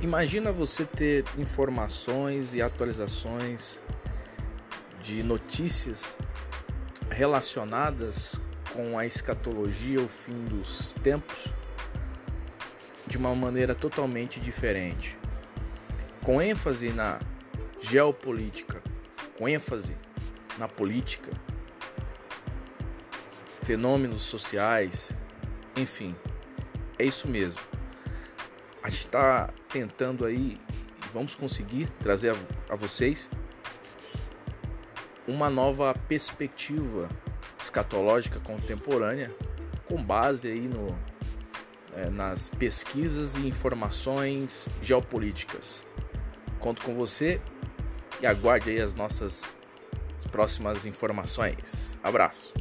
Imagina você ter informações e atualizações de notícias relacionadas com a escatologia, o fim dos tempos, de uma maneira totalmente diferente, com ênfase na geopolítica, com ênfase na política, fenômenos sociais, enfim, é isso mesmo. A gente está tentando aí, vamos conseguir trazer a, a vocês uma nova perspectiva escatológica contemporânea com base aí no, é, nas pesquisas e informações geopolíticas. Conto com você e aguarde aí as nossas próximas informações. Abraço.